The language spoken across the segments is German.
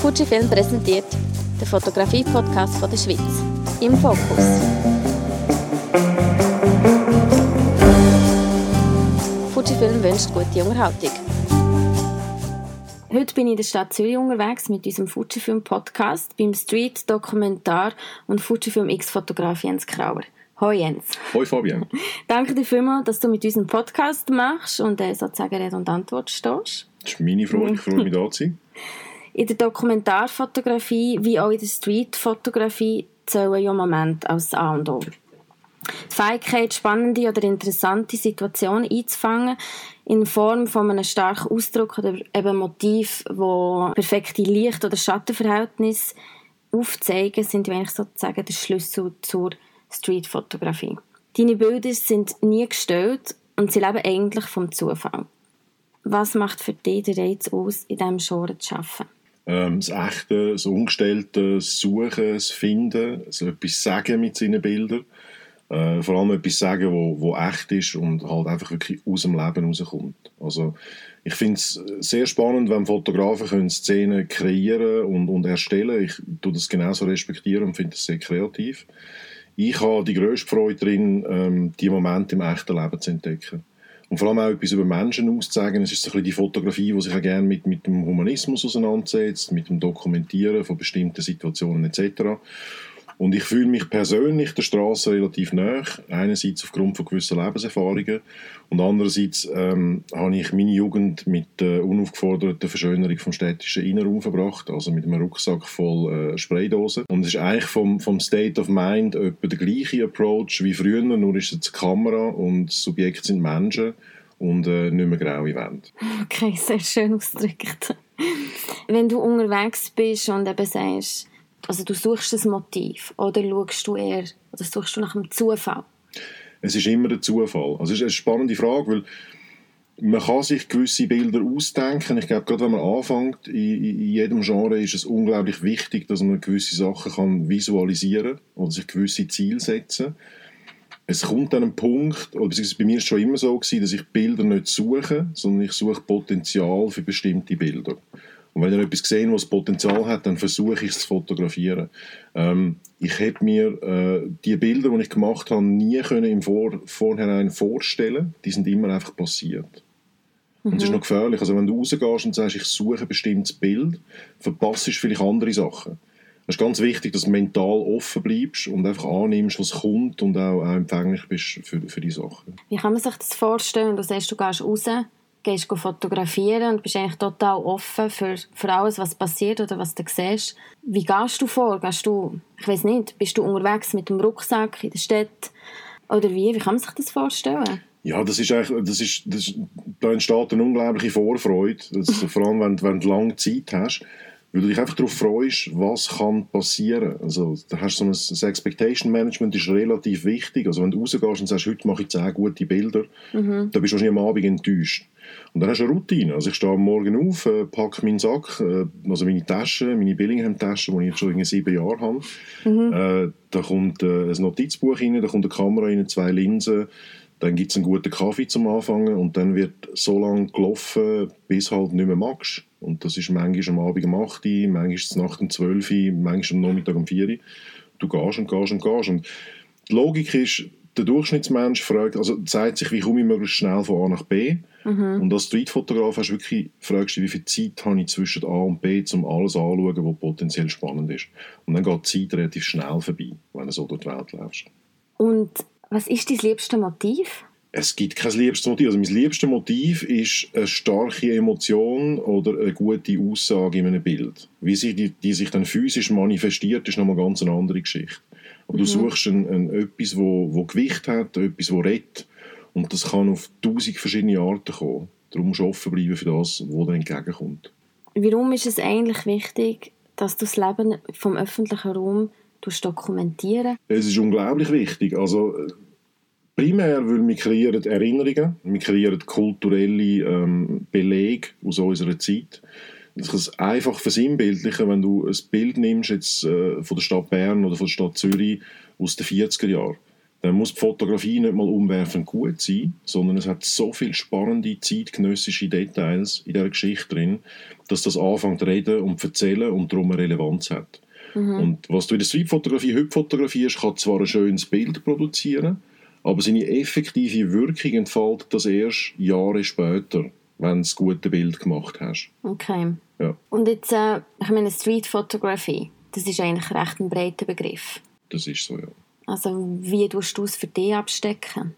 Fujifilm präsentiert den Fotografie-Podcast der Schweiz. Im Fokus. Fujifilm wünscht gute Unterhaltung. Heute bin ich in der Stadt Zürich unterwegs mit unserem Fujifilm-Podcast beim Street-Dokumentar und Fujifilm-X-Fotograf Jens Krauer. Hoi Jens. Hoi Fabian. Danke dir vielmals, dass du mit unserem Podcast machst und äh, sozusagen Rede und Antwort stehst. Das ist meine Freude, ich freue mich da zu sein. In der Dokumentarfotografie wie auch in der Streetfotografie zählen ja Momente als A und O. Die Fähigkeit, spannende oder interessante Situationen einzufangen, in Form von einem starken Ausdruck oder eben Motiv, wo perfekte Licht- oder Schattenverhältnisse aufzeigen, sind eigentlich sozusagen der Schlüssel zur Streetfotografie. Deine Bilder sind nie gestellt und sie leben eigentlich vom Zufall. Was macht für dich den Reiz aus, in diesem Genre zu arbeiten? Ähm, das Echte, das Ungestellte, das Suchen, das Finden, so etwas sagen mit seinen Bildern. Äh, vor allem etwas sagen, wo, wo echt ist und halt einfach wirklich aus dem Leben rauskommt. Also ich finde es sehr spannend, wenn Fotografen können Szenen kreieren und, und erstellen. Ich tue das genauso respektieren und finde das sehr kreativ ich habe die grösste Freude darin, ähm, die Momente im echten Leben zu entdecken. Und vor allem auch etwas über Menschen auszuzeigen. Es ist so ein bisschen die Fotografie, die sich auch gerne mit, mit dem Humanismus auseinandersetzt, mit dem Dokumentieren von bestimmten Situationen etc. Und ich fühle mich persönlich der Straße relativ nah. Einerseits aufgrund von gewissen Lebenserfahrungen und andererseits ähm, habe ich meine Jugend mit der unaufgeforderten Verschönerung vom städtischen Innenraum verbracht, also mit einem Rucksack voll äh, Spraydosen. Und es ist eigentlich vom, vom State of Mind etwa der gleiche Approach wie früher, nur ist es die Kamera und das Subjekt sind Menschen und äh, nicht mehr graue Wände. Okay, sehr schön ausgedrückt. Wenn du unterwegs bist und eben sagst, also du suchst ein Motiv oder schaust du eher, oder suchst du nach einem Zufall? Es ist immer ein Zufall. Also es ist eine spannende Frage, weil man kann sich gewisse Bilder ausdenken. Ich glaube, gerade wenn man anfängt, in, jedem Genre ist es unglaublich wichtig, dass man gewisse Sachen kann visualisieren kann oder sich gewisse Ziele setzen es kommt an einen Punkt, oder bei mir war es schon immer so gewesen, dass ich Bilder nicht suche, sondern ich suche Potenzial für bestimmte Bilder. Und wenn ich etwas gesehen was Potenzial hat, dann versuche ich es zu fotografieren. Ähm, ich hätte mir äh, die Bilder, die ich gemacht habe, nie können im Vor Vorhinein vorstellen. Die sind immer einfach passiert. Mhm. Und es ist mhm. noch gefährlich. Also wenn du rausgehst und sagst, ich suche ein bestimmtes Bild, verpasst du vielleicht andere Sachen. Es ist ganz wichtig, dass du mental offen bleibst und einfach annimmst, was kommt und auch, auch empfänglich bist für, für die Sachen. Wie kann man sich das vorstellen? Du sagst, du gehst raus gehst fotografieren und bist eigentlich total offen für, für alles, was passiert oder was du siehst. Wie gehst du vor? Gehst du, ich weiß nicht, bist du unterwegs mit dem Rucksack in der Stadt? Oder wie? Wie kann man sich das vorstellen? Ja, das ist eigentlich, das ist, das, da entsteht eine unglaubliche Vorfreude, das, vor allem wenn, wenn du lange Zeit hast, weil du dich einfach darauf freust, was kann passieren. Also, da hast so ein, das Expectation Management ist relativ wichtig. Also, wenn du rausgehst und sagst, heute mache ich 10 gute Bilder, mhm. dann bist du wahrscheinlich am Abend enttäuscht. Und dann hast du eine Routine. Also ich stehe am Morgen auf, äh, packe meinen Sack, äh, also meine Tasche, meine Billingham-Tasche, die ich jetzt schon in sieben Jahren habe. Mhm. Äh, da kommt äh, ein Notizbuch rein, da kommt eine Kamera rein, zwei Linsen, dann gibt es einen guten Kaffee zum Anfangen und dann wird so lange gelaufen, bis halt nicht mehr magst. Und das ist manchmal am Abend um 8 Uhr, manchmal nachts um 12 Uhr, manchmal am Nachmittag um 4 Uhr. Du gehst und gehst und gehst. Und die Logik ist, der Durchschnittsmensch fragt, also zeigt sich, wie komme ich möglichst schnell von A nach B. Mhm. Und als Streetfotograf hast du wirklich, fragst du, wie viel Zeit habe ich zwischen A und B, um alles anzuschauen, was potenziell spannend ist. Und dann geht die Zeit relativ schnell vorbei, wenn du so durch die Welt läufst. Und was ist dein liebstes Motiv? Es gibt kein liebstes Motiv. Also mein liebstes Motiv ist eine starke Emotion oder eine gute Aussage in einem Bild. Wie sich die, die sich dann physisch manifestiert, ist nochmal ganz eine andere Geschichte. Aber mhm. du suchst ein, ein, etwas, wo, wo Gewicht hat, etwas, wo rettet. Und das kann auf tausend verschiedene Arten kommen. Darum musst du offen bleiben für das, was dir entgegenkommt. Warum ist es eigentlich wichtig, dass du das Leben vom öffentlichen Raum dokumentieren Es ist unglaublich wichtig. Also, primär, weil wir kreieren Erinnerungen, wir kreieren kulturelle ähm, Belege aus unserer Zeit. Kann es einfach versinnbildlichen, wenn du ein Bild nimmst jetzt, äh, von der Stadt Bern oder von der Stadt Zürich aus den 40er Jahren dann muss die Fotografie nicht mal umwerfend gut sein, sondern es hat so viele spannende, zeitgenössische Details in dieser Geschichte drin, dass das anfängt zu reden und zu erzählen und darum eine Relevanz hat. Mhm. Und was du in der Streetfotografie heute fotografierst, kann zwar ein schönes Bild produzieren, aber seine effektive Wirkung entfaltet das erst Jahre später, wenn du das gute Bild gemacht hast. Okay. Ja. Und jetzt, äh, ich meine, Street Photography, das ist eigentlich recht ein breiter Begriff. Das ist so, ja. Also wie tust du es für dich abstecken?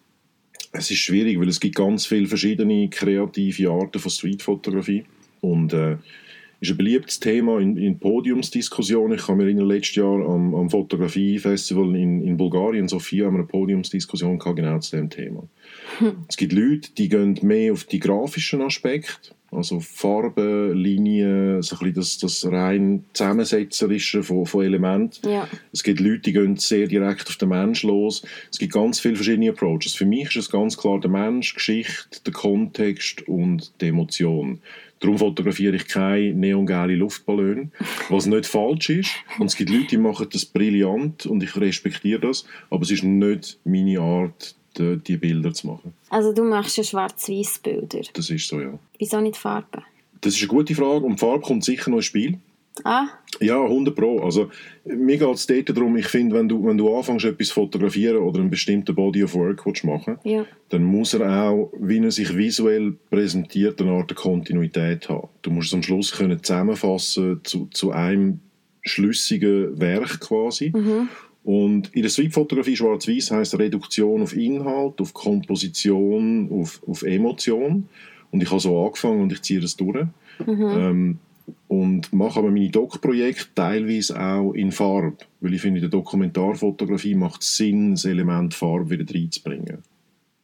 Es ist schwierig, weil es gibt ganz viele verschiedene kreative Arten von Streetfotografie und äh, ist ein beliebtes Thema in, in Podiumsdiskussionen. Ich habe mir in letztes Jahr am, am Fotografiefestival in, in Bulgarien, Sofia, haben wir eine Podiumsdiskussion gehabt, genau zu dem Thema. Hm. Es gibt Leute, die gehen mehr auf die grafischen Aspekte also Farben, Linien, so ein das, das rein Zusammensetzerische von, von Elementen. Ja. Es gibt Leute, die gehen sehr direkt auf den Mensch los. Es gibt ganz viele verschiedene Approaches. Für mich ist es ganz klar der Mensch, die Geschichte, der Kontext und die Emotion. Darum fotografiere ich keine neongelbe Luftballone, was nicht falsch ist. Und es gibt Leute, die machen das brillant und ich respektiere das, aber es ist nicht meine Art, die Bilder zu machen. Also du machst ja schwarz-weiß Bilder. Das ist so, ja. Wieso nicht Farbe? Das ist eine gute Frage und Farbe kommt sicher noch ins Spiel. Ah. Ja, 100 Pro. Also, mir geht es dort darum, ich finde, wenn du, wenn du anfängst, etwas zu fotografieren oder einen bestimmten Body of Work willst machen ja. dann muss er auch, wie er sich visuell präsentiert, eine Art Kontinuität haben. Du musst es am Schluss können zusammenfassen zu, zu einem schlüssigen Werk quasi. Mhm. Und in der Streetfotografie schwarz-weiß heißt Reduktion auf Inhalt, auf Komposition, auf, auf Emotion. Und ich habe so angefangen und ich ziehe das durch. Mhm. Ähm, und mache aber meine Doc-Projekte teilweise auch in Farbe, weil ich finde, in der Dokumentarfotografie macht es Sinn, das Element Farbe wieder reinzubringen.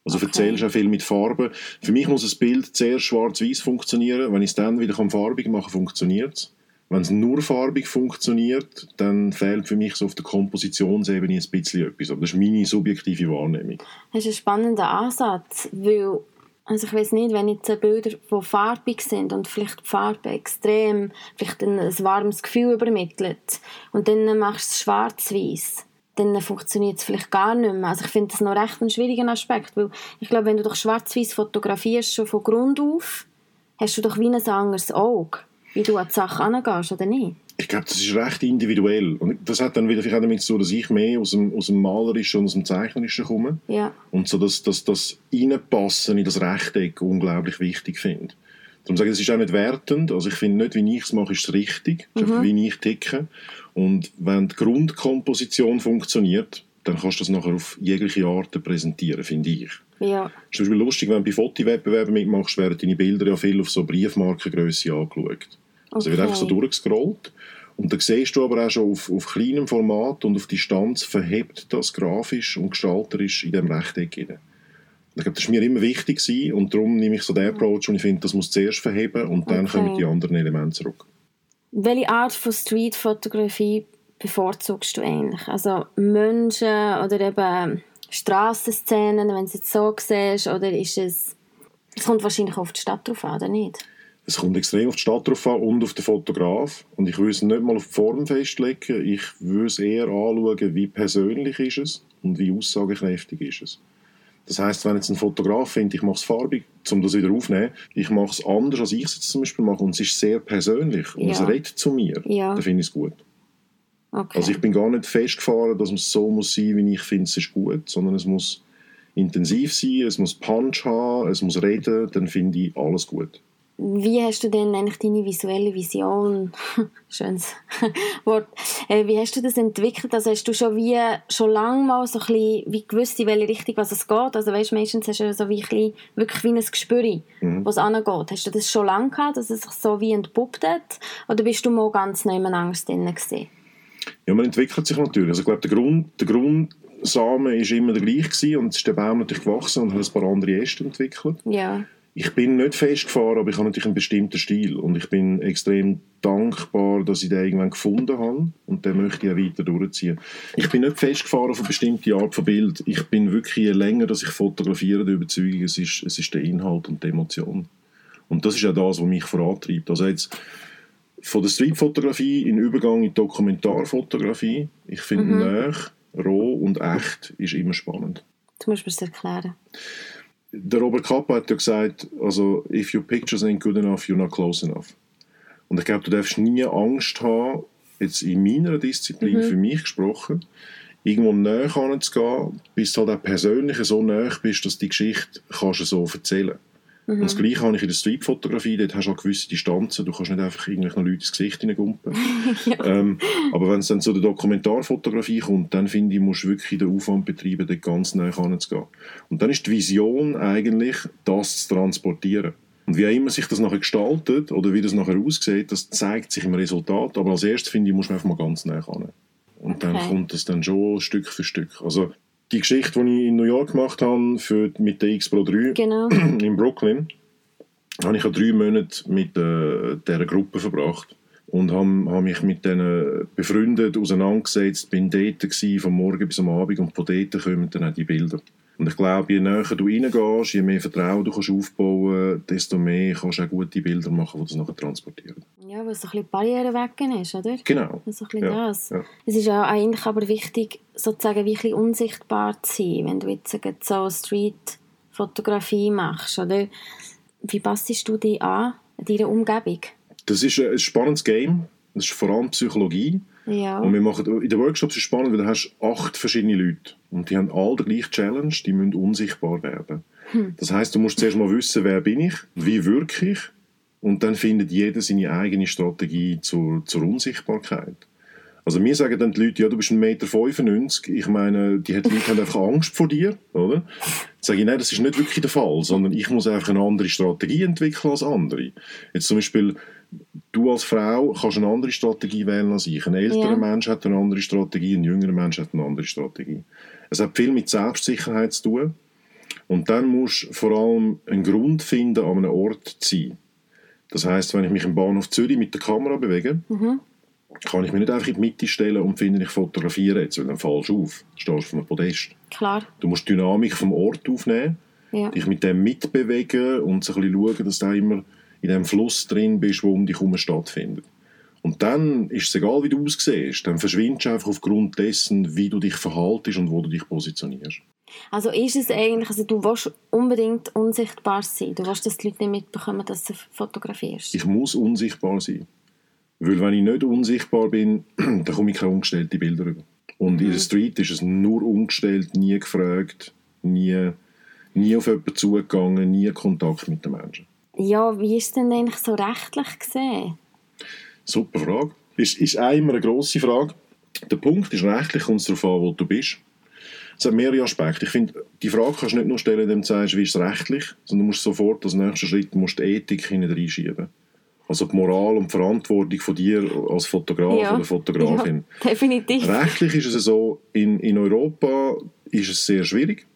Also okay. erzählst auch viel mit Farben. Für mich muss ein Bild zuerst schwarz-weiß funktionieren. Wenn ich es dann wieder farbig machen kann, funktioniert es. Wenn es nur farbig funktioniert, dann fehlt für mich so auf der Kompositionsebene ein bisschen etwas. Aber das ist meine subjektive Wahrnehmung. Das ist ein spannender Ansatz, weil also ich weiß nicht, wenn jetzt Bilder, die farbig sind und vielleicht die Farbe extrem, vielleicht ein, ein warmes Gefühl übermittelt und dann machst du es schwarz-weiß, dann funktioniert es vielleicht gar nicht mehr. Also ich finde das noch recht einen schwierigen Aspekt, weil ich glaube, wenn du doch schwarz-weiß fotografierst, schon von Grund auf, hast du doch wie ein anderes Auge wie du an die Sache angehst, oder nicht? Ich glaube, das ist recht individuell. Und das hat dann wieder vielleicht auch damit zu tun, dass ich mehr aus dem, aus dem Malerischen und aus dem Zeichnerischen komme. Ja. Und so das, das, das Reinpassen in das Rechteck unglaublich wichtig finde. Darum sage ich, es ist auch nicht wertend. Also ich finde nicht, wie ich es mache, ist es richtig. Es ist mhm. wie ich ticke. Und wenn die Grundkomposition funktioniert, dann kannst du das nachher auf jegliche Art präsentieren, finde ich. Ja. Es ist zum Beispiel lustig, wenn du bei Fotowettbewerben mitmachst, werden deine Bilder ja viel auf so Briefmarkengröße angeschaut. Also okay. wird einfach so durchgescrollt. Und dann siehst du aber auch schon auf, auf kleinem Format und auf Distanz verhebt das grafisch und gestalterisch in diesem Rechteck rein. Ich glaube, das war mir immer wichtig gewesen, und darum nehme ich so den Approach und ich finde, das muss zuerst verheben und dann okay. kommen die anderen Elemente zurück. Welche Art von Streetfotografie bevorzugst du eigentlich? Also Menschen oder eben Strassenszenen, wenn du es jetzt so siehst, oder ist es... Es kommt wahrscheinlich auf die Stadt drauf an, oder nicht? Es kommt extrem auf die Stadt drauf an und auf den Fotograf. Und ich würde es nicht mal auf die Form festlegen. Ich würde es eher anschauen, wie persönlich ist es und wie aussagekräftig ist es. Das heißt, wenn jetzt ein Fotograf findet, ich mache es farbig, um das wieder aufzunehmen, ich mache es anders, als ich es zum Beispiel mache, und es ist sehr persönlich und ja. es redet zu mir, ja. dann finde ich es gut. Okay. Also ich bin gar nicht festgefahren, dass es so muss sein, wie ich finde, es ist gut, sondern es muss intensiv sein, es muss Punch haben, es muss reden, dann finde ich alles gut. Wie hast du denn eigentlich deine visuelle Vision, schönes Wort, äh, wie hast du das entwickelt? Also hast du schon wie, schon lange mal so ein bisschen, wie gewusst, in welche Richtung was es geht? Also weißt, meistens hast du so wie ein bisschen, wirklich wie ein Gespür, mhm. was angeht. Hast du das schon lange gehabt, dass es sich so wie entpuppt hat? Oder bist du mal ganz neu anders drin gewesen? Ja, man entwickelt sich natürlich. Also ich glaube, der Grund, der Grundsamen ist immer der gleiche gewesen und es ist der Baum natürlich gewachsen und hat ein paar andere Äste entwickelt. Ja. Ich bin nicht festgefahren, aber ich habe natürlich einen bestimmten Stil und ich bin extrem dankbar, dass ich den irgendwann gefunden habe und den möchte ich auch weiter durchziehen. Ich bin nicht festgefahren auf eine bestimmte Art von Bild. Ich bin wirklich, je länger dass ich fotografiere, der Überzeugung, es ist, es ist der Inhalt und die Emotion. Und das ist auch das, was mich vorantreibt. Also jetzt, von der Streetfotografie in Übergang in die Dokumentarfotografie. Ich finde mhm. näher roh und echt, ist immer spannend. Du musst mir das erklären. Der Robert Kappa hat ja gesagt, also, if your pictures ain't good enough, you're not close enough. Und ich glaube, du darfst nie Angst haben, jetzt in meiner Disziplin mhm. für mich gesprochen, irgendwo näher anzugehen, bis du halt auch persönlich so näher bist, dass du die Geschichte kannst so erzählen kannst. Mhm. Und das Gleiche habe ich in der Streetfotografie, dort hast du auch gewisse Distanzen, du kannst nicht einfach irgendwelchen Leuten ins Gesicht hineingumpen. ja. ähm, aber wenn es dann zu der Dokumentarfotografie kommt, dann finde ich, musst du wirklich den Aufwand betreiben, dort ganz nah heranzugehen. Und dann ist die Vision eigentlich, das zu transportieren. Und wie auch immer sich das nachher gestaltet oder wie das nachher aussieht, das zeigt sich im Resultat. Aber als erstes, finde ich, muss man einfach mal ganz nah ran. Und okay. dann kommt das dann schon Stück für Stück. Also die Geschichte, die ich in New York gemacht habe für, mit der X Pro 3 genau. in Brooklyn, habe ich drei Monate mit äh, dieser Gruppe verbracht und habe, habe mich mit denen befreundet, auseinandergesetzt, bin dort gewesen, von morgen bis am Abend und von dort kommen dann auch die Bilder. Und ich glaube, je näher du reingehst, je mehr Vertrauen du kannst aufbauen desto mehr kannst du auch gute Bilder machen, die das nachher transportieren. Ja, weil so ein bisschen Barriere weg ist, oder? Genau. So ein bisschen ja. das. Ja. Es ist ja eigentlich aber wichtig, sozusagen wirklich unsichtbar zu sein, wenn du jetzt so Street-Fotografie machst, oder? Wie passest du dich an, an deine Umgebung? Das ist ein spannendes Game. Das ist vor allem Psychologie. Ja. Und wir machen, in den Workshops ist es spannend, weil du hast acht verschiedene Leute und die haben alle die gleiche Challenge, die müssen unsichtbar werden. Hm. Das heißt, du musst zuerst mal wissen, wer bin ich, wie wirke ich und dann findet jeder seine eigene Strategie zur, zur Unsichtbarkeit. Also mir sagen dann die Leute, ja, du bist 1,95 Meter. Ich meine, die Leute haben einfach Angst vor dir, oder? Dann sage ich, nein, das ist nicht wirklich der Fall, sondern ich muss einfach eine andere Strategie entwickeln als andere. Jetzt zum Beispiel, du als Frau kannst eine andere Strategie wählen als ich. Ein älterer ja. Mensch hat eine andere Strategie, ein jüngerer Mensch hat eine andere Strategie. Es hat viel mit Selbstsicherheit zu tun. Und dann musst du vor allem einen Grund finden, an einem Ort zu sein. Das heißt, wenn ich mich im Bahnhof Zürich mit der Kamera bewege, mhm. kann ich mich nicht einfach in die Mitte stellen und finde, ich fotografiere jetzt, weil dann falsch auf. Du stehst auf einem Podest. Klar. Du musst die Dynamik vom Ort aufnehmen, ja. dich mit dem mitbewegen und so ein bisschen schauen, dass du immer in dem Fluss drin bist, wo um dich herum stattfindet. Und dann ist es egal, wie du aussiehst, dann verschwindest du einfach aufgrund dessen, wie du dich verhaltest und wo du dich positionierst. Also ist es eigentlich, also du willst unbedingt unsichtbar sein, du willst, dass die Leute nicht mitbekommen, dass du fotografierst? Ich muss unsichtbar sein. Weil wenn ich nicht unsichtbar bin, dann komme ich keine ungestellten Bilder rüber. Und mhm. in der mhm. Street ist es nur umgestellt, nie gefragt, nie, nie auf jemanden zugegangen, nie Kontakt mit den Menschen. Ja, wie ist denn eigentlich so rechtlich gesehen? Super Frage. Ist, ist einmal eine grosse Frage. Der Punkt ist, rechtlich kommt es darauf an, wo du bist. Es hat mehrere Aspekte. Ich finde, die Frage kannst du nicht nur stellen, indem du sagst, wie ist es rechtlich, sondern du musst sofort als nächsten Schritt musst die Ethik hineinschieben. Also die Moral und die Verantwortung von dir als Fotograf ja. oder Fotografin. Ja, definitiv. Rechtlich ist es so, in, in Europa ist es sehr schwierig.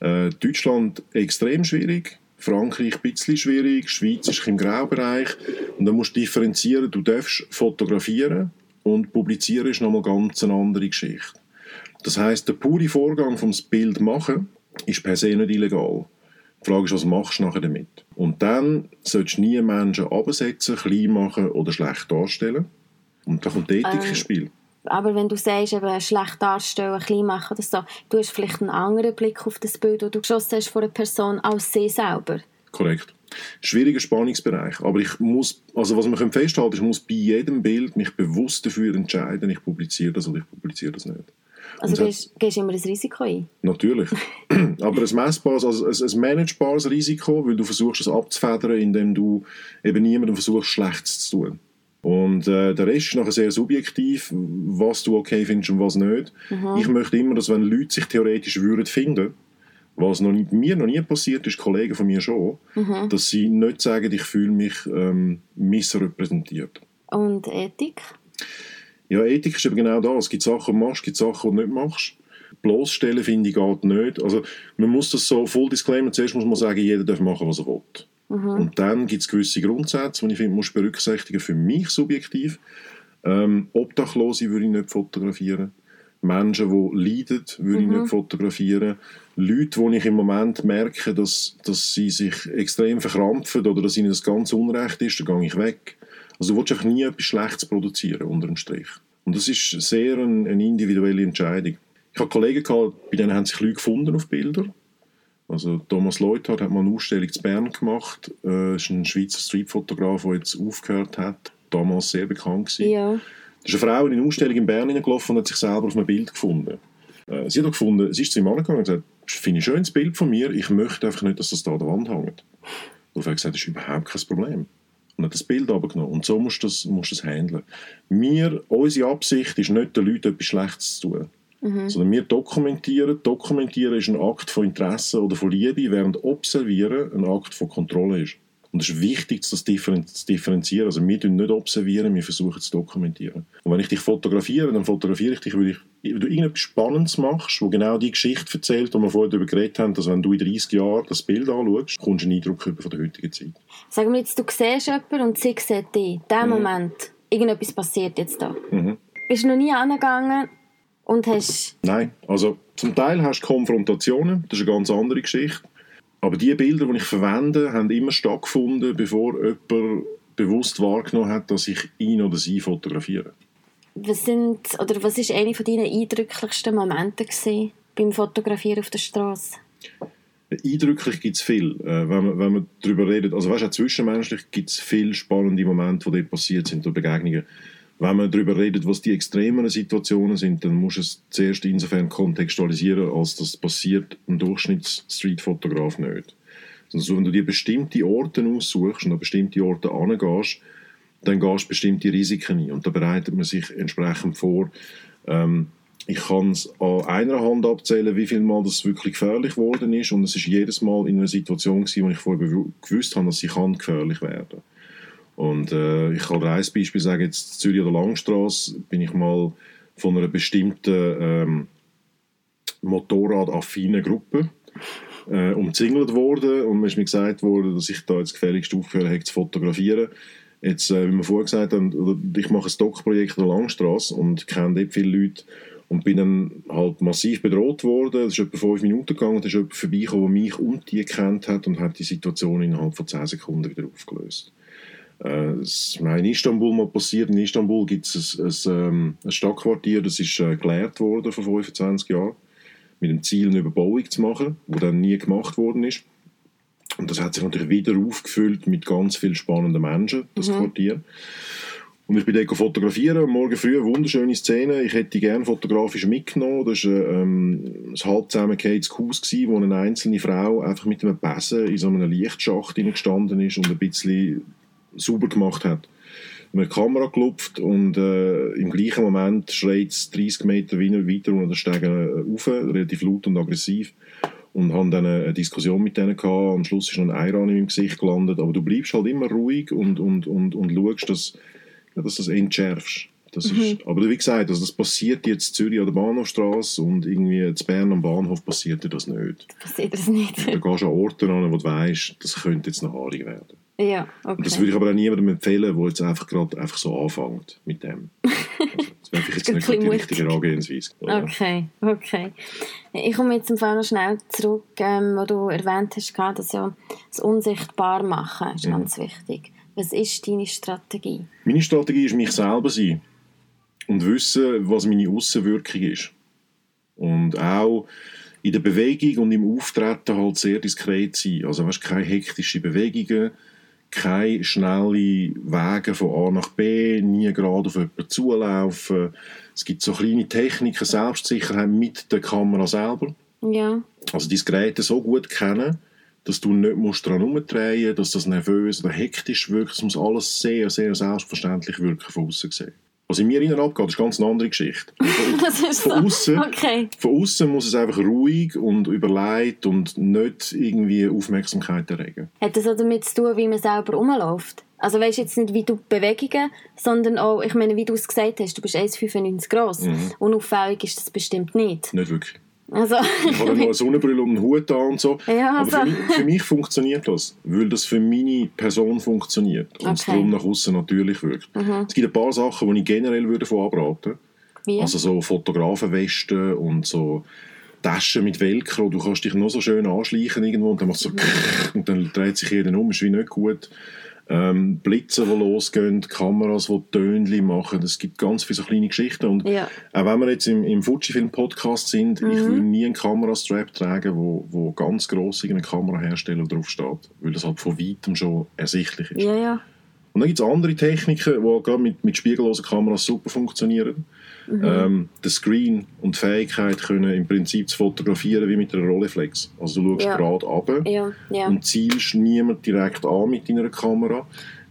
Äh, Deutschland extrem schwierig. Frankreich ein bisschen schwierig, Schweiz ist im Graubereich. Und dann musst du differenzieren, du darfst fotografieren und publizieren ist nochmal ganz eine andere Geschichte. Das heißt, der pure Vorgang vom Bild machen ist per se nicht illegal. Die Frage ist, was machst du nachher damit? Und dann solltest du nie Menschen absetzen, klein machen oder schlecht darstellen. Und da kommt die Ethik ähm, ins Spiel. Aber wenn du sagst, eben schlecht darstellen, klein machen oder so, du hast vielleicht einen anderen Blick auf das Bild, das du geschossen hast von einer Person, als sie selber. Korrekt. Schwieriger Spannungsbereich. Aber ich muss, also was wir festhalten können, ich muss bei jedem Bild mich bewusst dafür entscheiden, ich publiziere das oder ich publiziere das nicht. Also du gehst, gehst immer ein Risiko ein? Natürlich. Aber ein messbares, also ein, ein managebares Risiko, weil du versuchst es abzufedern, indem du eben niemandem versuchst, Schlechtes zu tun. Und äh, der Rest ist nachher sehr subjektiv, was du okay findest und was nicht. Mhm. Ich möchte immer, dass wenn Leute sich theoretisch würden finden, was noch nie, mir noch nie passiert ist, Kollegen von mir schon, mhm. dass sie nicht sagen, ich fühle mich ähm, missrepräsentiert. Und Ethik? Ja, Ethik ist eben genau das. Es gibt Sachen, die du machst, es gibt Sachen, die du nicht machst. Bloßstellen, finde ich, geht nicht. Also, man muss das so, Full Disclaimer, zuerst muss man sagen, jeder darf machen, was er will. Mhm. Und dann gibt es gewisse Grundsätze, die ich finde, muss berücksichtigen für mich subjektiv. Ähm, Obdachlose würde ich nicht fotografieren. Menschen, die leiden, würde mhm. ich nicht fotografieren. Leute, wo ich im Moment merke, dass, dass sie sich extrem verkrampfen oder dass ihnen das ganz unrecht ist, dann gehe ich weg. Also du willst einfach nie etwas Schlechtes produzieren, unter dem Strich. Und das ist sehr eine, eine individuelle Entscheidung. Ich habe Kollegen gehabt, bei denen haben sich Leute gefunden auf Bilder. Also Thomas Leuthard hat mal eine Ausstellung in Bern gemacht. Äh, ist ein Schweizer Streetfotograf, der jetzt aufgehört hat. Damals sehr bekannt gewesen. Ja. Da ist eine Frau in eine Ausstellung in Bern hineingelaufen und hat sich selber auf einem Bild gefunden. Äh, sie hat auch gefunden, sie ist zu ihm angegangen und gesagt, finde ich ein schönes Bild von mir, ich möchte einfach nicht, dass das da an der Wand hängt. Er hat gesagt, das ist überhaupt kein Problem. Und hat das Bild abgenommen. Und so musst du das, musst das handeln. Wir, unsere Absicht ist nicht, den Leuten etwas Schlechtes zu tun. Sondern wir dokumentieren. Dokumentieren ist ein Akt von Interesse oder von Liebe, während Observieren ein Akt von Kontrolle ist. Und es ist wichtig, das zu differenzieren. Also wir tun nicht observieren, wir versuchen zu dokumentieren. Und wenn ich dich fotografiere, dann fotografiere ich dich, weil, ich, weil du irgendetwas Spannendes machst, wo genau die Geschichte erzählt, die wir vorher darüber geredet haben, dass wenn du in 30 Jahren das Bild anschaust, kommst du einen Eindruck über von der heutigen Zeit. Sagen wir jetzt, du siehst jemanden und sie sieht dich. In dem Moment, irgendetwas passiert jetzt da. Bist du noch nie angegangen und hast... Nein, also zum Teil hast du Konfrontationen, das ist eine ganz andere Geschichte. Aber die Bilder, die ich verwende, haben immer stattgefunden, bevor jemand bewusst wahrgenommen hat, dass ich ihn oder sie fotografiere. Was sind, oder was ist eine von deinen eindrücklichsten Momente gewesen beim Fotografieren auf der Straße? Eindrücklich gibt es viel, äh, wenn, man, wenn man darüber redet. Also weißt auch zwischenmenschlich gibt es viele spannende Momente, die dort passiert sind, oder Begegnungen. Wenn man darüber redet, was die extremeren Situationen sind, dann muss es zuerst insofern kontextualisieren, als das passiert ein Durchschnitts-Streetfotograf nicht. Also wenn du dir bestimmte Orte aussuchst und an bestimmte Orte angehst, dann gehst du bestimmte Risiken ein. Und da bereitet man sich entsprechend vor. Ähm, ich kann es an einer Hand abzählen, wie viel Mal das wirklich gefährlich geworden ist. Und es ist jedes Mal in einer Situation gewesen, wo ich vorher gewusst habe, dass sie kann gefährlich werden Und äh, ich kann ein Beispiel sagen, jetzt Zürich an der Langstrasse bin ich mal von einer bestimmten ähm, motorradaffinen Gruppe äh, umzingelt worden und mir ist mir gesagt worden, dass ich da jetzt gefälligst aufgehört habe zu fotografieren. Jetzt, äh, wie wir vorher gesagt haben, oder ich mache ein Doc-Projekt an der Langstrasse und kenne dort viele Leute und bin dann halt massiv bedroht worden. Es ist etwa fünf Minuten gegangen, da ist jemand vorbeigekommen, der mich und die gekannt hat und hat die Situation innerhalb von zehn Sekunden wieder aufgelöst. Äh, Es in Istanbul mal passiert. In Istanbul gibt es ein, ein, ähm, ein Stadtquartier, das ist äh, geleert worden vor 25 Jahren, mit dem Ziel, eine Überbauung zu machen, die dann nie gemacht worden ist. Und das hat sich natürlich wieder aufgefüllt mit ganz vielen spannenden Menschen, das Quartier. Und ich bin dort fotografieren, Morgen früh, eine wunderschöne Szene. Ich hätte die gerne fotografisch mitgenommen. Das war ähm, ein halb zusammengehendes Haus, gewesen, wo eine einzelne Frau einfach mit einem Besen in so einem Lichtschacht gestanden ist und ein bisschen sauber gemacht hat. Die Kamera gelupft und äh, im gleichen Moment schreit es 30 Meter weiter unter den Stegen rauf, relativ laut und aggressiv. Und haben dann eine Diskussion mit denen gehabt. Am Schluss ist noch ein Eiran meinem Gesicht gelandet. Aber du bleibst halt immer ruhig und, und, und, und schaust, dass, ja, dass du das entschärfst. Das ist, aber wie gesagt, also das passiert jetzt in Zürich an der Bahnhofstrasse und irgendwie in Bern am Bahnhof passiert dir das nicht. Passiert das nicht? Da gehst du an Orte an, wo du weißt, das könnte jetzt noch haarig werden. ja, okay. Und das würde ich aber auch niemandem empfehlen, der jetzt einfach gerade einfach so anfängt mit dem. Also, das wäre vielleicht jetzt Ein nicht die richtige Herangehensweise. oder? Okay, okay. Ich komme jetzt im Fall noch schnell zurück, ähm, wo du erwähnt hast, dass ja das unsichtbar machen ist ganz wichtig. Was ist deine Strategie? Meine Strategie ist, mich selber sein und wissen, was meine Außenwirkung ist. Und auch in der Bewegung und im Auftreten halt sehr diskret sein. Also weißt, keine hektischen Bewegungen, keine schnellen Wege von A nach B, nie gerade auf jemanden zulaufen. Es gibt so kleine Techniken, Selbstsicherheit mit der Kamera selber. Ja, Also dein Gerät so gut kennen, dass du nicht musst daran herumdrehen musst, dass das nervös oder hektisch wirkt. Es muss alles sehr, sehr selbstverständlich wirken von außen gesehen. Was in mir innen abgeht, ist ganz eine andere Geschichte. Von, so. außen Okay. von außen muss es einfach ruhig und überlegt und nicht irgendwie Aufmerksamkeit erregen. Hat das auch damit zu tun, wie man selber rumläuft? Also weißt jetzt nicht, wie du Bewegungen, sondern auch, ich meine, wie du es gesagt hast, du bist 1,95 groß. Mhm. Unauffällig ist das bestimmt nicht. Nicht wirklich. Also, Ich habe noch eine Sonnenbrille und einen Hut an und so. Ja, Aber für, also. mich, für mich funktioniert das, weil das für meine Person funktioniert und es Okay. darum nach außen natürlich wirkt. Es gibt ein paar Sachen, die ich generell würde davon abraten wie? Also so Fotografenwesten und so Taschen mit Velcro. Du kannst dich noch so schön anschleichen irgendwo und dann macht so und dann dreht sich jeder um, ist wie nicht gut. Ähm, Blitze, die losgehen, Kameras, die Tönchen machen. Es gibt ganz viele so kleine Geschichten. Und Ja. auch wenn wir jetzt im, im Fujifilm-Podcast sind, Mhm. ich würde nie einen Kamerastrap tragen, wo, wo ganz gross irgendein Kamerahersteller draufsteht, weil das halt von weitem schon ersichtlich ist. Ja, ja. Und dann gibt es andere Techniken, die gerade mit, mit spiegellosen Kameras super funktionieren. Mhm. Ähm, der Screen und die Fähigkeit können im Prinzip zu fotografieren wie mit einer Rolleiflex. Also du schaust Ja. gerade runter Ja, ja. und zielst niemand direkt an mit deiner Kamera.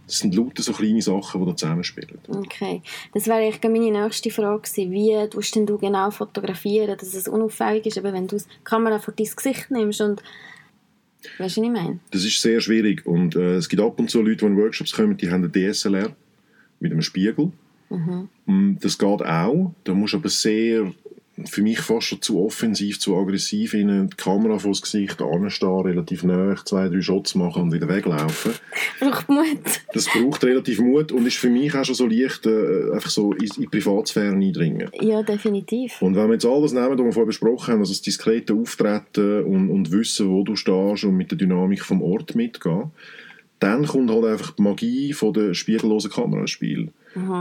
Das sind lauter so kleine Sachen, die da zusammenspielen. Okay. Das wäre eigentlich meine nächste Frage gewesen. Wie tust denn du genau fotografieren, dass es unauffällig ist, aber wenn du die Kamera vor dein Gesicht nimmst und... Weißt du, was ich meine? Das ist sehr schwierig und äh, es gibt ab und zu Leute, die in Workshops kommen, die haben eine DSLR mit einem Spiegel. Und Das geht auch, da musst du aber sehr, für mich fast schon zu offensiv, zu aggressiv in die Kamera vor das Gesicht anstehen, relativ nah, zwei, drei Shots machen und wieder weglaufen. Braucht Mut. Das braucht relativ Mut und ist für mich auch schon so leicht, äh, einfach so in, in die Privatsphäre eindringen. Ja, definitiv. Und wenn wir jetzt alles nehmen, was wir vorher besprochen haben, also das diskrete Auftreten und, und Wissen, wo du stehst und mit der Dynamik vom Ort mitgehen, dann kommt halt einfach die Magie von der spiegellosen Kamera ins Spiel.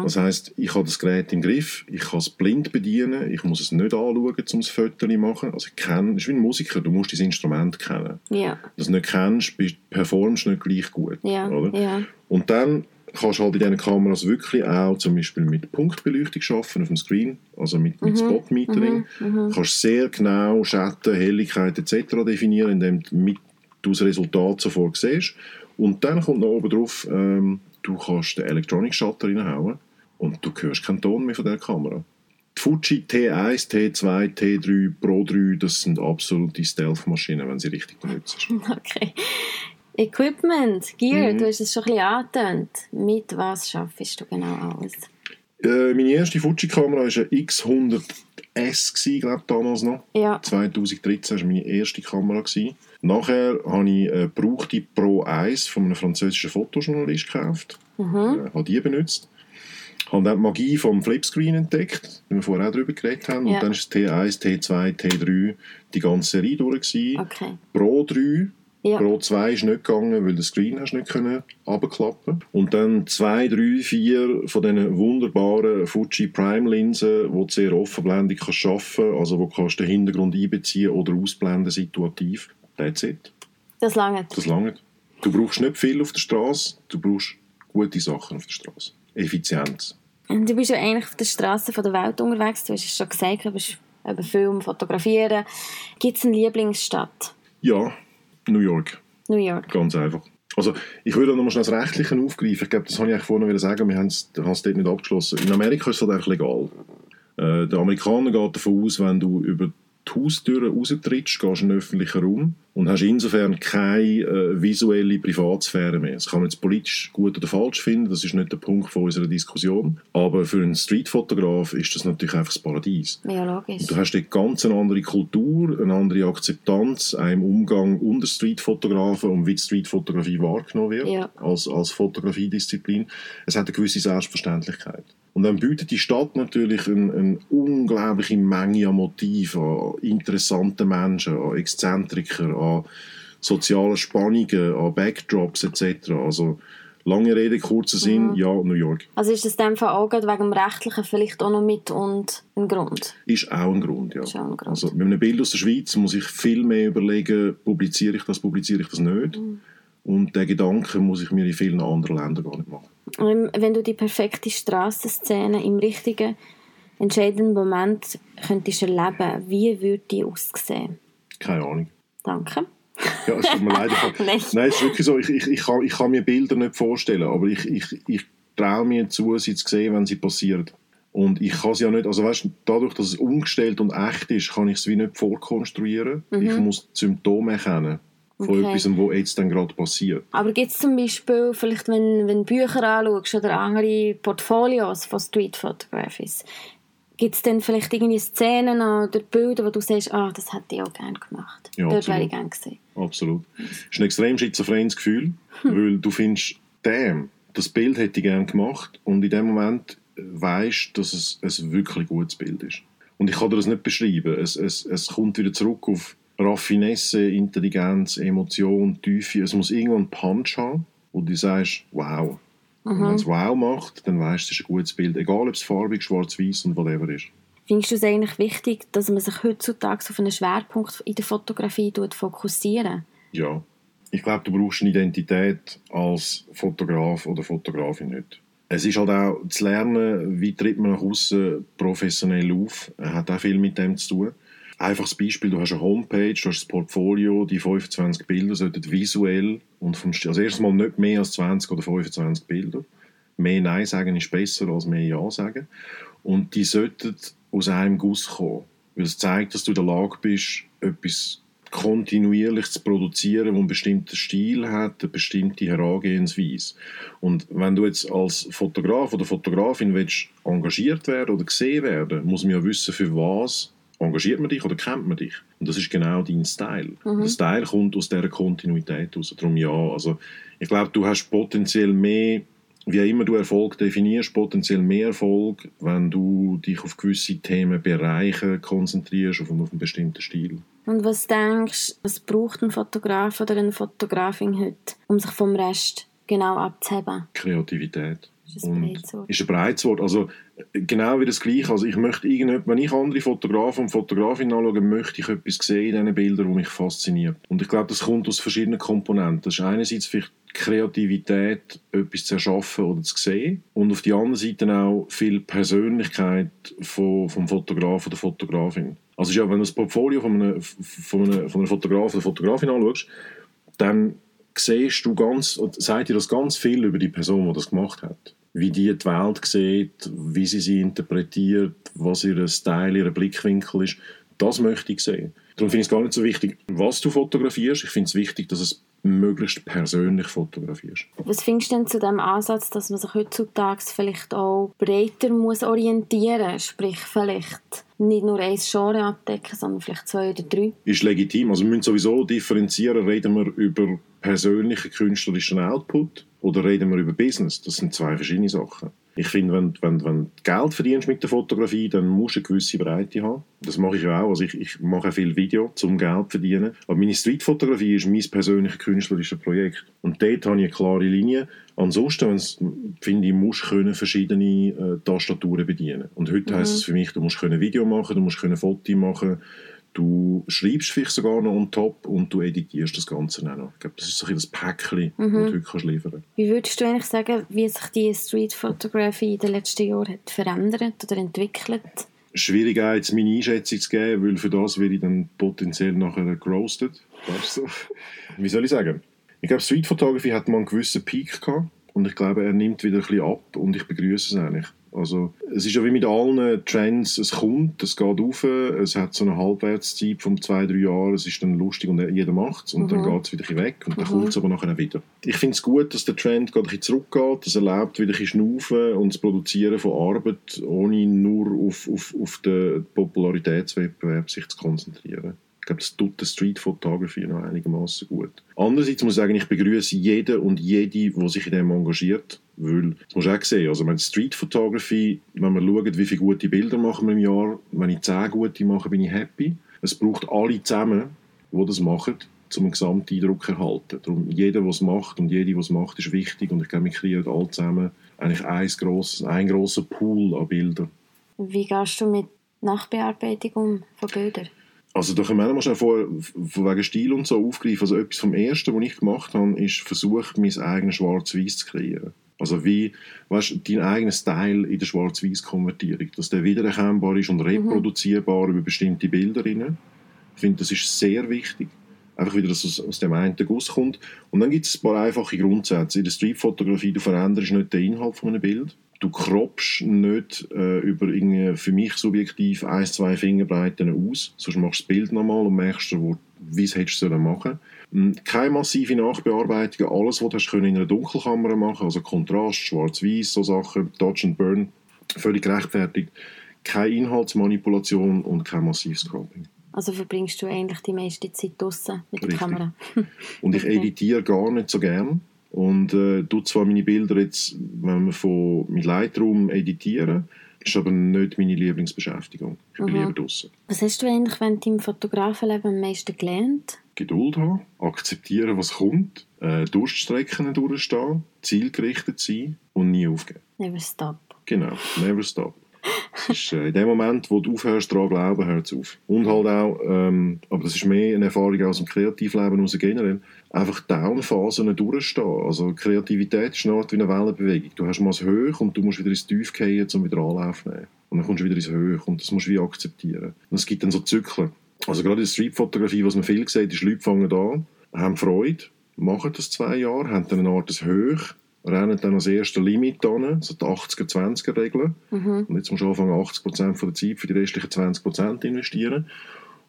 Das heisst, ich habe das Gerät im Griff, ich kann es blind bedienen, ich muss es nicht anschauen, um das Foto zu machen. Also ich kenne, das ist wie ein Musiker, du musst das Instrument kennen. Ja, Wenn du es nicht kennst, performst du nicht gleich gut. ja, Oder? ja. Und dann kannst du halt in diesen Kameras wirklich auch zum Beispiel mit Punktbeleuchtung arbeiten auf dem Screen, also mit, mit Spot-Metering. Du kannst sehr genau Schatten, Helligkeit etc. definieren, indem du das Resultat sofort siehst. Und dann kommt noch oben drauf, ähm, du kannst den Electronic Shutter reinhauen und du hörst keinen Ton mehr von der Kamera. Die Fuji T1, T2, T3, Pro 3, das sind absolute Stealth-Maschinen, wenn sie richtig benutzt. Okay. Equipment, Gear, Mhm. du hast es schon ein bisschen angetönt. Mit was schaffst du genau alles? Äh, meine erste Fuji-Kamera war eine X100S, gewesen, glaube ich, damals noch. Ja, 2013 war meine erste Kamera. Gewesen. Nachher habe ich eine gebrauchte Pro 1 von einem französischen Fotojournalist gekauft. Mhm. Äh, habe die benutzt. Habe dann die Magie vom Flipscreen entdeckt, wie wir vorher auch darüber geredet haben. Ja. Und dann ist es T1, T2, T3, die ganze Serie durch. Gewesen. okay. Pro 3 Ja. Pro 2 ist nicht gegangen, weil der Screen hast nicht können runterklappen Und dann 2, 3, 4 von diesen wunderbaren Fuji Prime Linsen, die du sehr offenblendig kannst schaffen, also wo kannst du den Hintergrund einbeziehen oder ausblenden situativ. That's it. Das lange. Das lange. Du brauchst nicht viel auf der Straße, du brauchst gute Sachen auf der Straße. Effizienz. Du bist ja eigentlich auf der Straße der Welt unterwegs. Du hast es schon gesagt, du bist über Film, Fotografieren. Gibt es eine Lieblingsstadt? Ja, New York. New York. Ganz einfach. Also, ich würde noch mal schnell das Rechtliche aufgreifen. Ich glaube, das habe ich vorhin noch sagen, wir haben es haben es dort nicht abgeschlossen. In Amerika ist es halt einfach legal. Äh, der Amerikaner geht davon aus, wenn du über die Haustür raustrittst, gehst du in den öffentlichen Raum und hast insofern keine äh, visuelle Privatsphäre mehr. Das kann man jetzt politisch gut oder falsch finden, das ist nicht der Punkt von unserer Diskussion. Aber für einen Streetfotograf ist das natürlich einfach das Paradies. Ja, logisch. Du hast dort ganz eine andere Kultur, eine andere Akzeptanz im Umgang unter Streetfotografen und wie Streetfotografie wahrgenommen wird Ja. als, als Fotografiedisziplin. Es hat eine gewisse Selbstverständlichkeit. Und dann bietet die Stadt natürlich eine, eine unglaubliche Menge an Motiven, an interessanten Menschen, an Exzentriker, an sozialen Spannungen, an Backdrops etc. Also lange Rede, kurzer Sinn, ja, New York. Also ist das dem Fall auch gerade wegen dem Rechtlichen vielleicht auch noch mit und ein Grund? Ist auch ein Grund, ja. Ist auch ein Grund. Also mit einem Bild aus der Schweiz muss ich viel mehr überlegen, publiziere ich das, publiziere ich das nicht. Mhm. Und den Gedanken muss ich mir in vielen anderen Ländern gar nicht machen. Ähm, Wenn du die perfekte Strassenszene im richtigen, entscheidenden Moment könntest erleben, wie würde die aussehen? Keine Ahnung. Danke. Ja, es tut mir leid. Ich kann, Nein. Nein, es ist wirklich so, ich, ich, ich, kann, ich kann mir Bilder nicht vorstellen, aber ich, ich, ich traue mir zu, sie zu sehen, wenn sie passieren. Und ich kann sie ja nicht, also weißt, du, dadurch, dass es umgestellt und echt ist, kann ich es wie nicht vorkonstruieren. Ich muss die Symptome erkennen von Mhm. Okay. etwas, was jetzt dann gerade passiert. Aber gibt es zum Beispiel, vielleicht wenn, wenn du Bücher anschaust oder andere Portfolios von Street Photographers, gibt es dann vielleicht irgendwie Szenen oder Bilder, wo du sagst, ah, das hätte ich auch gerne gemacht. Ja, Dort wäre ich gerne gewesen. Absolut. Es ist ein extrem schizophrenes Gefühl, weil du findest, damn, das Bild hätte ich gerne gemacht und in dem Moment weißt dass es ein wirklich gutes Bild ist. Und ich kann dir das nicht beschreiben. Es, es, es kommt wieder zurück auf Raffinesse, Intelligenz, Emotion, Tiefe. Es muss irgendwo einen Punch haben, wo du sagst, wow. Und wenn es wow macht, dann weißt du, es ist ein gutes Bild. Egal, ob es farbig, schwarz-weiß und whatever ist. Findest du es eigentlich wichtig, dass man sich heutzutage auf einen Schwerpunkt in der Fotografie fokussieren Ja. Ich glaube, du brauchst eine Identität als Fotograf oder Fotografin nicht. Es ist halt auch zu lernen, wie tritt man nach außen professionell auf. Hat auch viel mit dem zu tun. Einfaches Beispiel, du hast eine Homepage, du hast ein Portfolio, die 25 Bilder sollten visuell und vom, also erstens mal nicht mehr als 20 oder 25 Bilder. Mehr Nein sagen ist besser als mehr Ja sagen. Und die sollten aus einem Guss kommen. Weil es zeigt, dass du in der Lage bist, etwas kontinuierlich zu produzieren, wo einen bestimmten Stil hat, eine bestimmte Herangehensweise. Und wenn du jetzt als Fotograf oder Fotografin willst, engagiert werden oder gesehen werden, muss man ja wissen, für was engagiert man dich oder kennt man dich. Und das ist genau dein Style. Mhm. Der Style kommt aus dieser Kontinuität heraus. Darum ja, also ich glaube, du hast potenziell mehr wie immer du Erfolg definierst, potenziell mehr Erfolg, wenn du dich auf gewisse Themenbereiche konzentrierst, auf, auf einen bestimmten Stil. Und was denkst du, was braucht ein Fotograf oder eine Fotografin heute, um sich vom Rest genau abzuheben? Kreativität. Ist ein. Ist ein Breitswort. Also genau wie das Gleiche. Also ich möchte wenn ich andere Fotografen und Fotografinnen anschaue, möchte ich etwas sehen in diesen Bildern, das mich fasziniert. Und ich glaube, das kommt aus verschiedenen Komponenten. Das ist einerseits vielleicht Kreativität, etwas zu erschaffen oder zu sehen. Und auf der anderen Seite auch viel Persönlichkeit vom, vom Fotograf oder Fotografin. Also ja, wenn du das Portfolio von einem, von einem, von einem Fotograf oder Fotografin anschaust, dann siehst du ganz, sagt dir das ganz viel über die Person, die das gemacht hat. Wie die die Welt sieht, wie sie sie interpretiert, was ihr Style, ihr Blickwinkel ist. Das möchte ich sehen. Darum finde ich es gar nicht so wichtig, was du fotografierst. Ich finde es wichtig, dass es möglichst persönlich fotografierst. Was findest du denn zu dem Ansatz, dass man sich heutzutage vielleicht auch breiter muss orientieren muss? Sprich, vielleicht nicht nur ein Genre abdecken, sondern vielleicht zwei oder drei? Ist legitim. Also wir müssen sowieso differenzieren. Reden wir über persönlichen künstlerischen Output oder reden wir über Business? Das sind zwei verschiedene Sachen. Ich finde, wenn, wenn, wenn du Geld verdienst mit der Fotografie, dann musst du eine gewisse Breite haben. Das mache ich ja auch. Also ich, ich mache viel Video, um Geld zu verdienen. Aber meine Streetfotografie ist mein persönliches künstlerisches Projekt. Und dort habe ich eine klare Linie. Ansonsten, finde ich, musst du verschiedene äh, Tastaturen bedienen. Und heute mhm. heisst es für mich, du musst können Video machen, du musst können Fotos machen, Du schreibst vielleicht sogar noch on top und du editierst das Ganze auch noch. Ich glaube, das ist so ein das Päckchen, mhm. das du heute kannst liefern kannst. Wie würdest du eigentlich sagen, wie sich die Street Photography in den letzten Jahren hat verändert oder entwickelt? Schwierig jetzt meine Einschätzung zu geben, weil für das werde ich dann potenziell nachher gerostet. Weißt du? Wie soll ich sagen? Ich glaube, Street Photography hat mal einen gewissen Peak gehabt und ich glaube, er nimmt wieder ein bisschen ab und ich begrüße es eigentlich. Also, es ist ja wie mit allen Trends, es kommt, es geht auf, es hat so eine Halbwertszeit von zwei, drei Jahren, es ist dann lustig und jeder macht es und mhm. dann geht es wieder weg und dann mhm. kommt es aber nachher wieder. Ich finde es gut, dass der Trend gerade ein zurückgeht, es erlaubt wieder ein Schnaufen und das Produzieren von Arbeit, ohne nur auf, auf, auf den Popularitätswettbewerb sich zu konzentrieren. Ich glaube, das tut der Street Photography noch einigermaßen gut. Andererseits muss ich sagen, ich begrüße jeden und jede, die sich in dem engagiert, weil, das musst du auch sehen, also wenn Street Photography, wenn wir schauen, wie viele gute Bilder machen wir im Jahr, wenn ich zehn gute mache, bin ich happy. Es braucht alle zusammen, die das machen, um einen Gesamteindruck zu erhalten. Darum, jeder, der es macht und jede, die es macht, ist wichtig und ich glaube, wir kreieren alle zusammen eigentlich ein grosses, einen grossen Pool an Bildern. Wie gehst du mit Nachbearbeitung um von Bildern? Also da können wir mal von wegen Stil und so aufgreifen. Also etwas vom Ersten, was ich gemacht habe, ist versucht, mein eigenes Schwarz-Weiß zu kreieren. Also wie, weißt dein eigener Style in der Schwarz-Weiß-Konvertierung, dass der wiedererkennbar ist und reproduzierbar mhm. über bestimmte Bilder. Rein. Ich finde, das ist sehr wichtig. Einfach wieder, dass es aus dem einen Guss kommt. Und dann gibt es ein paar einfache Grundsätze. In der Streetfotografie, du veränderst nicht den Inhalt von einem Bild du kroppst nicht äh, über für mich subjektiv ein, zwei Fingerbreiten aus, sonst machst du das Bild nochmal und merkst, wo, wie es hättest du machen hm, Keine massive Nachbearbeitung, alles, was du hast in einer Dunkelkammer machen also Kontrast, Schwarz-Weiß, so Sachen, Dodge and Burn, völlig gerechtfertigt. Keine Inhaltsmanipulation und kein massives Cropping. Also verbringst du eigentlich die meiste Zeit draußen mit der Richtig. Kamera? und ich editiere gar nicht so gern. Und äh, tue zwar meine Bilder jetzt, wenn wir von mit Lightroom editieren, ist aber nicht meine Lieblingsbeschäftigung. Ich bin mhm. lieber draußen. Was hast du eigentlich während deinem Fotografenleben am meisten gelernt? Geduld haben, akzeptieren, was kommt äh, Durststrecken durchstehen, zielgerichtet sein und nie aufgeben. Never stop. Genau, never stop. ist, äh, in dem Moment, wo du aufhörst, daran glauben, hört es auf. Und halt auch, ähm, aber das ist mehr eine Erfahrung aus dem Kreativleben aus generell, einfach Downphasen durchstehen. Also Kreativität ist eine Art wie eine Wellenbewegung. Du hast mal das Hoch und du musst wieder ins Tief gehen, um wieder Anlauf zu nehmen. Und dann kommst du wieder ins Hoch und das musst du wie akzeptieren. Und es gibt dann so Zyklen. Also gerade in der Streetfotografie, was man viel sieht, ist, Leute fangen an, haben Freude, machen das zwei Jahre, haben dann eine Art Hoch, rennen dann als erster Limit an, so die 80er-20er-Regel. Mhm. Und jetzt musst du anfangen, 80% von der Zeit für die restlichen 20% investieren.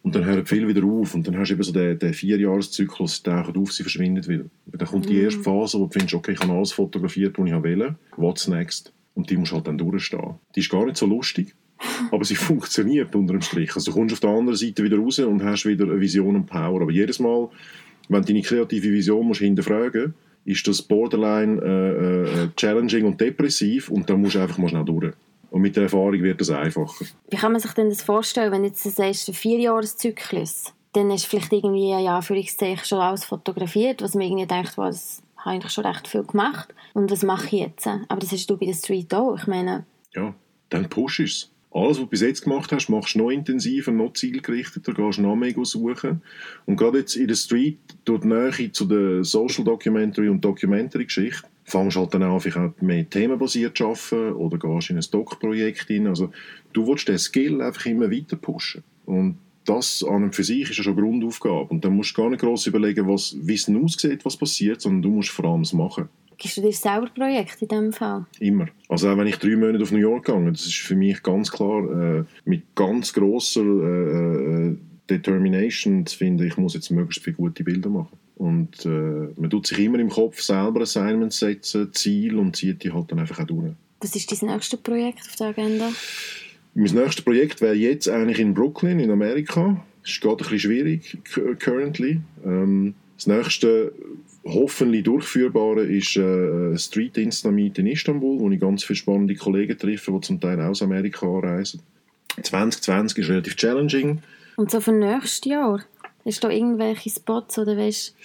Und dann hört viel wieder auf. Und dann hast du eben so den, den Vierjahreszyklus, der taucht auf, sie verschwindet wieder. Dann kommt mhm. die erste Phase, wo du findest, okay, ich habe alles fotografiert, was ich wollte. What's next? Und die musst halt dann durchstehen. Die ist gar nicht so lustig, aber sie funktioniert unter dem Strich. Also du kommst auf der anderen Seite wieder raus und hast wieder eine Vision und Power. Aber jedes Mal, wenn du deine kreative Vision musst hinterfragen ist das borderline äh, äh, challenging und depressiv und dann musst du einfach mal schnell durch. Und mit der Erfahrung wird es einfacher. Wie kann man sich denn das vorstellen, wenn jetzt du sagst, ein Vierjahreszyklus, dann ist vielleicht irgendwie, ja, Anführungszeichen, schon alles fotografiert, was man irgendwie denkt, wow, das habe ich schon recht viel gemacht und was mache ich jetzt? Aber das hast du bei der Street auch, ich meine... Ja, dann push es alles, was du bis jetzt gemacht hast, machst du noch intensiver, noch zielgerichteter, gehst noch mehr suchen. Und gerade jetzt in der Street, durch die Nähe zu der Social Documentary und Documentary-Geschichte, fängst du halt dann an, vielleicht mehr themenbasiert zu arbeiten oder gehst in ein Stock-Projekt rein. Also, du willst den Skill einfach immer weiter pushen. Und das an und für sich ist ja schon eine Grundaufgabe. Und dann musst du gar nicht groß überlegen, was, wie es aussieht, was passiert, sondern du musst vor allem es machen. Gibst du dir selber Projekte in diesem Fall? Immer. Also auch wenn ich drei Monate auf New York gehe, das ist für mich ganz klar äh, mit ganz grosser äh, äh, Determination zu finden, ich muss jetzt möglichst viele gute Bilder machen. Und äh, man tut sich immer im Kopf selber Assignments setzen, Ziel und zieht die halt dann einfach auch durch. Was ist dein nächstes Projekt auf der Agenda? Mein nächstes Projekt wäre jetzt eigentlich in Brooklyn in Amerika. Es ist gerade ein bisschen schwierig currently. Ähm, das nächste hoffentlich durchführbare ist äh, Street Instamit in Istanbul, wo ich ganz viele spannende Kollegen treffe, die zum Teil aus Amerika anreisen. 2020 ist relativ challenging. Und so für nächstes Jahr? Hast du da irgendwelche Spots oder weißt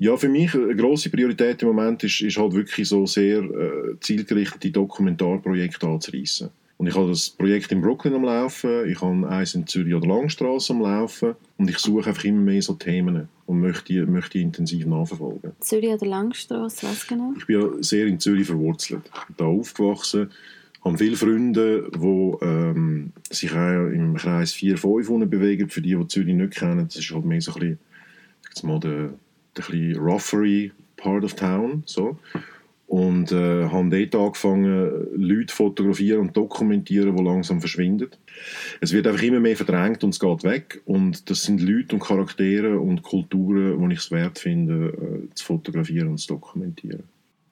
ja, für mich eine grosse Priorität im Moment ist, ist halt wirklich so sehr äh, zielgerichtete Dokumentarprojekte anzureissen. Und ich habe das Projekt in Brooklyn am Laufen, ich habe eins in Zürich oder Langstrasse am Laufen und ich suche einfach immer mehr so Themen und möchte, möchte intensiv nachverfolgen. Zürich oder Langstrasse, was genau? Ich bin ja sehr in Zürich verwurzelt. Ich bin da aufgewachsen, habe viele Freunde, die ähm, sich auch im Kreis 4, 5 bewegen. Für die, die Zürich nicht kennen, das ist halt mehr so ein bisschen, mal der, der ein roughery Part of Town. So. Und äh, haben dort angefangen, Leute fotografieren und dokumentieren, die langsam verschwinden. Es wird einfach immer mehr verdrängt und es geht weg. Und das sind Leute und Charaktere und Kulturen, die ich es wert finde, äh, zu fotografieren und zu dokumentieren.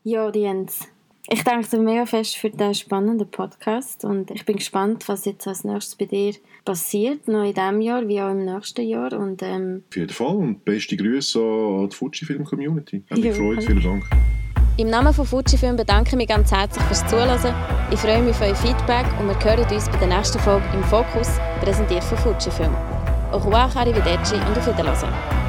Ja, Jens. Ich danke dir mega fest für diesen spannenden Podcast und ich bin gespannt, was jetzt als nächstes bei dir passiert, noch in diesem Jahr wie auch im nächsten Jahr. Und, ähm Auf jeden Fall und beste Grüße an die Fujifilm-Community. Hat mich ja, gefreut, vielen Dank. Im Namen von Fujifilm bedanke ich mich ganz herzlich fürs Zuhören. Ich freue mich auf euer Feedback und wir hören uns bei der nächsten Folge im Fokus, präsentiert von Fujifilm. Au revoir, arrivederci und auf Wiedersehen.